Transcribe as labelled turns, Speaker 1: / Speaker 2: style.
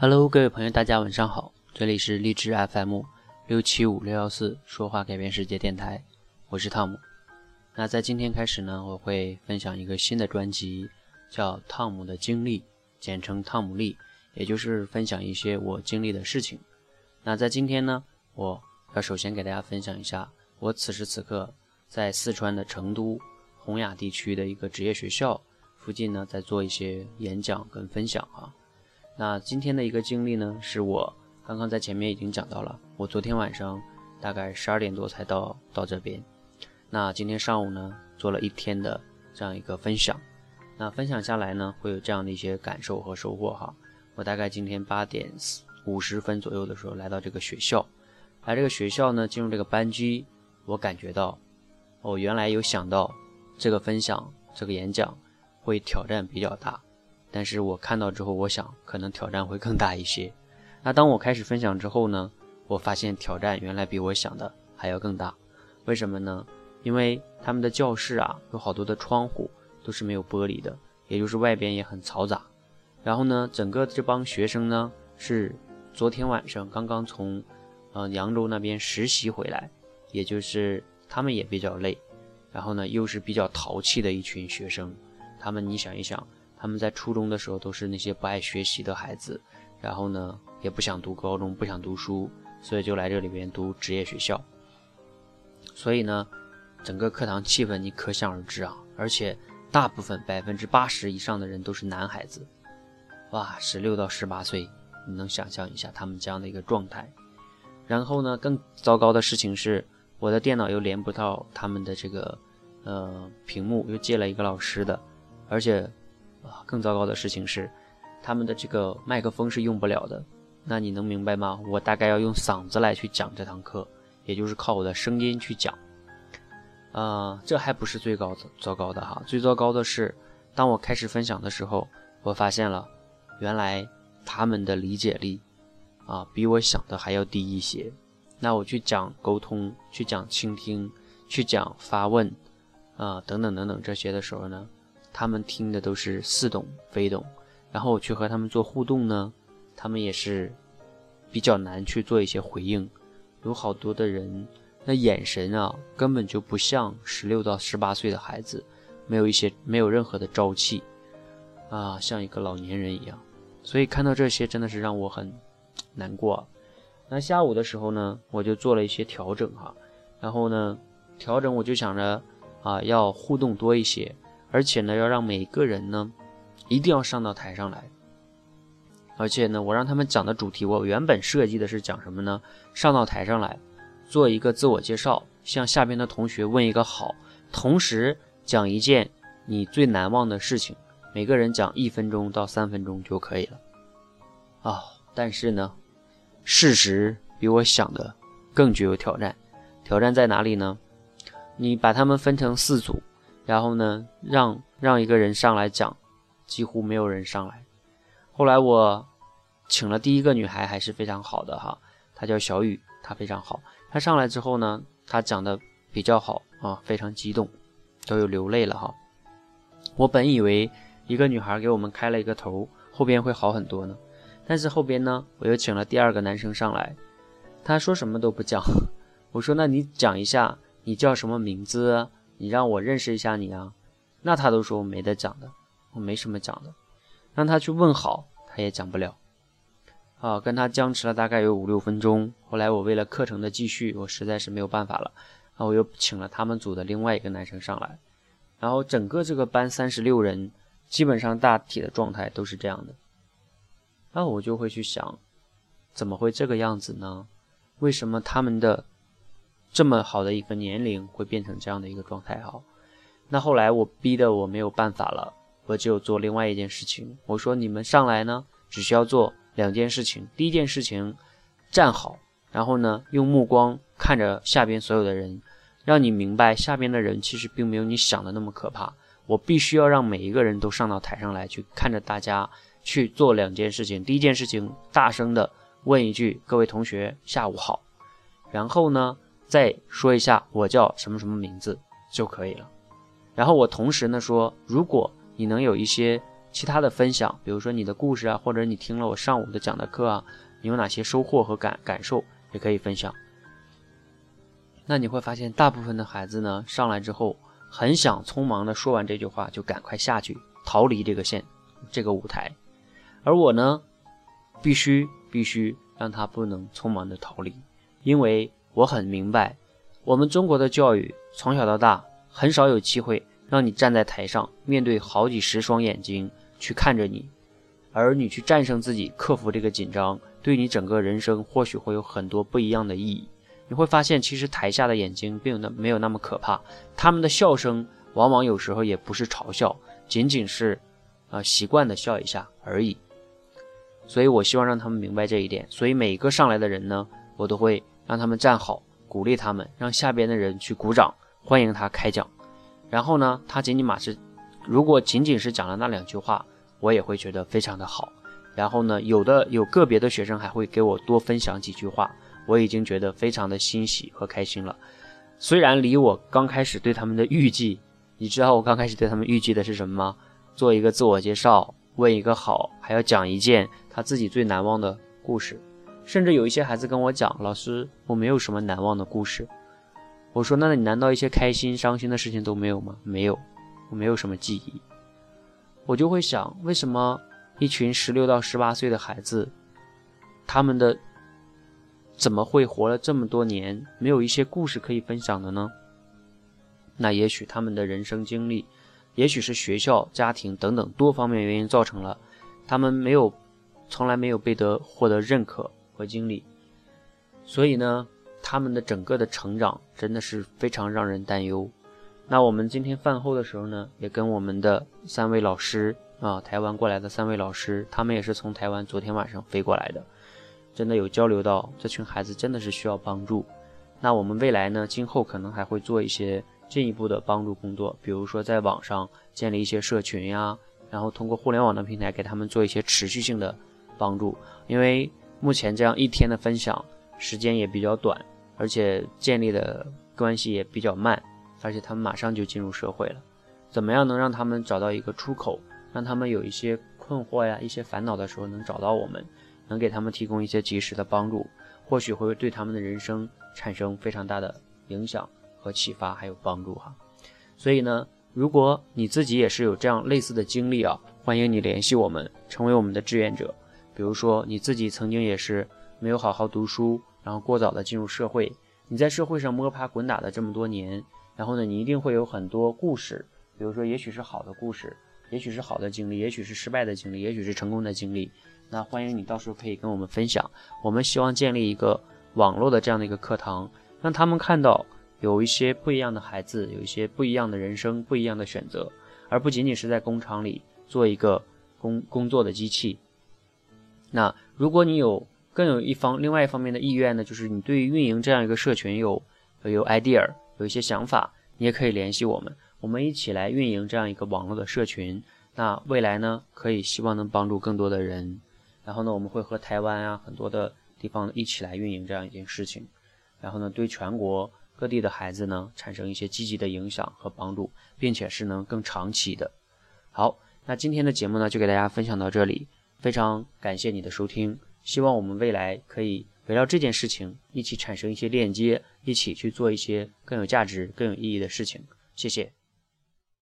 Speaker 1: Hello，各位朋友，大家晚上好，这里是荔枝 FM 六七五六幺四说话改变世界电台，我是汤姆。那在今天开始呢，我会分享一个新的专辑，叫《汤姆的经历》，简称汤姆历，也就是分享一些我经历的事情。那在今天呢，我要首先给大家分享一下我此时此刻在四川的成都洪雅地区的一个职业学校附近呢，在做一些演讲跟分享啊。那今天的一个经历呢，是我刚刚在前面已经讲到了。我昨天晚上大概十二点多才到到这边。那今天上午呢，做了一天的这样一个分享。那分享下来呢，会有这样的一些感受和收获哈。我大概今天八点五十分左右的时候来到这个学校，来这个学校呢，进入这个班级，我感觉到，我原来有想到这个分享这个演讲会挑战比较大。但是我看到之后，我想可能挑战会更大一些。那当我开始分享之后呢，我发现挑战原来比我想的还要更大。为什么呢？因为他们的教室啊，有好多的窗户都是没有玻璃的，也就是外边也很嘈杂。然后呢，整个这帮学生呢，是昨天晚上刚刚从呃扬州那边实习回来，也就是他们也比较累。然后呢，又是比较淘气的一群学生。他们，你想一想。他们在初中的时候都是那些不爱学习的孩子，然后呢也不想读高中，不想读书，所以就来这里边读职业学校。所以呢，整个课堂气氛你可想而知啊，而且大部分百分之八十以上的人都是男孩子，哇，十六到十八岁，你能想象一下他们这样的一个状态。然后呢，更糟糕的事情是，我的电脑又连不到他们的这个呃屏幕，又借了一个老师的，而且。啊，更糟糕的事情是，他们的这个麦克风是用不了的。那你能明白吗？我大概要用嗓子来去讲这堂课，也就是靠我的声音去讲。啊，这还不是最高的糟糕的哈，最糟糕的是，当我开始分享的时候，我发现了，原来他们的理解力啊，比我想的还要低一些。那我去讲沟通，去讲倾听，去讲发问，啊，等等等等这些的时候呢？他们听的都是似懂非懂，然后我去和他们做互动呢，他们也是比较难去做一些回应。有好多的人，那眼神啊，根本就不像十六到十八岁的孩子，没有一些没有任何的朝气啊，像一个老年人一样。所以看到这些，真的是让我很难过。那下午的时候呢，我就做了一些调整哈，然后呢，调整我就想着啊，要互动多一些。而且呢，要让每个人呢，一定要上到台上来。而且呢，我让他们讲的主题，我原本设计的是讲什么呢？上到台上来，做一个自我介绍，向下边的同学问一个好，同时讲一件你最难忘的事情。每个人讲一分钟到三分钟就可以了。啊，但是呢，事实比我想的更具有挑战。挑战在哪里呢？你把他们分成四组。然后呢，让让一个人上来讲，几乎没有人上来。后来我请了第一个女孩，还是非常好的哈，她叫小雨，她非常好。她上来之后呢，她讲的比较好啊，非常激动，都有流泪了哈。我本以为一个女孩给我们开了一个头，后边会好很多呢，但是后边呢，我又请了第二个男生上来，他说什么都不讲。我说那你讲一下，你叫什么名字？你让我认识一下你啊，那他都说我没得讲的，我没什么讲的。让他去问好，他也讲不了。啊，跟他僵持了大概有五六分钟。后来我为了课程的继续，我实在是没有办法了，啊，我又请了他们组的另外一个男生上来。然后整个这个班三十六人，基本上大体的状态都是这样的。那我就会去想，怎么会这个样子呢？为什么他们的？这么好的一个年龄会变成这样的一个状态哈，那后来我逼得我没有办法了，我就做另外一件事情。我说你们上来呢，只需要做两件事情。第一件事情，站好，然后呢，用目光看着下边所有的人，让你明白下边的人其实并没有你想的那么可怕。我必须要让每一个人都上到台上来，去看着大家去做两件事情。第一件事情，大声的问一句：“各位同学，下午好。”然后呢？再说一下我叫什么什么名字就可以了。然后我同时呢说，如果你能有一些其他的分享，比如说你的故事啊，或者你听了我上午的讲的课啊，你有哪些收获和感感受，也可以分享。那你会发现，大部分的孩子呢，上来之后很想匆忙的说完这句话就赶快下去逃离这个线这个舞台，而我呢，必须必须让他不能匆忙的逃离，因为我很明白，我们中国的教育从小到大很少有机会让你站在台上，面对好几十双眼睛去看着你，而你去战胜自己，克服这个紧张，对你整个人生或许会有很多不一样的意义。你会发现，其实台下的眼睛并那没有那么可怕，他们的笑声往往有时候也不是嘲笑，仅仅是，呃，习惯的笑一下而已。所以我希望让他们明白这一点。所以每一个上来的人呢，我都会让他们站好，鼓励他们，让下边的人去鼓掌，欢迎他开讲。然后呢，他仅仅马是，如果仅仅是讲了那两句话，我也会觉得非常的好。然后呢，有的有个别的学生还会给我多分享几句话。我已经觉得非常的欣喜和开心了，虽然离我刚开始对他们的预计，你知道我刚开始对他们预计的是什么吗？做一个自我介绍，问一个好，还要讲一件他自己最难忘的故事，甚至有一些孩子跟我讲，老师，我没有什么难忘的故事。我说，那你难道一些开心、伤心的事情都没有吗？没有，我没有什么记忆。我就会想，为什么一群十六到十八岁的孩子，他们的。怎么会活了这么多年，没有一些故事可以分享的呢？那也许他们的人生经历，也许是学校、家庭等等多方面原因造成了他们没有，从来没有被得获得认可和经历，所以呢，他们的整个的成长真的是非常让人担忧。那我们今天饭后的时候呢，也跟我们的三位老师啊，台湾过来的三位老师，他们也是从台湾昨天晚上飞过来的。真的有交流到这群孩子真的是需要帮助，那我们未来呢？今后可能还会做一些进一步的帮助工作，比如说在网上建立一些社群呀，然后通过互联网的平台给他们做一些持续性的帮助。因为目前这样一天的分享时间也比较短，而且建立的关系也比较慢，而且他们马上就进入社会了。怎么样能让他们找到一个出口，让他们有一些困惑呀、一些烦恼的时候能找到我们？能给他们提供一些及时的帮助，或许会对他们的人生产生非常大的影响和启发，还有帮助哈。所以呢，如果你自己也是有这样类似的经历啊，欢迎你联系我们，成为我们的志愿者。比如说你自己曾经也是没有好好读书，然后过早的进入社会，你在社会上摸爬滚打的这么多年，然后呢，你一定会有很多故事，比如说也许是好的故事，也许是好的经历，也许是失败的经历，也许是成功的经历。那欢迎你到时候可以跟我们分享。我们希望建立一个网络的这样的一个课堂，让他们看到有一些不一样的孩子，有一些不一样的人生，不一样的选择，而不仅仅是在工厂里做一个工工作的机器。那如果你有更有一方另外一方面的意愿呢，就是你对于运营这样一个社群有有 idea，有一些想法，你也可以联系我们，我们一起来运营这样一个网络的社群。那未来呢，可以希望能帮助更多的人。然后呢，我们会和台湾啊很多的地方一起来运营这样一件事情，然后呢，对全国各地的孩子呢产生一些积极的影响和帮助，并且是能更长期的。好，那今天的节目呢就给大家分享到这里，非常感谢你的收听，希望我们未来可以围绕这件事情一起产生一些链接，一起去做一些更有价值、更有意义的事情。谢谢。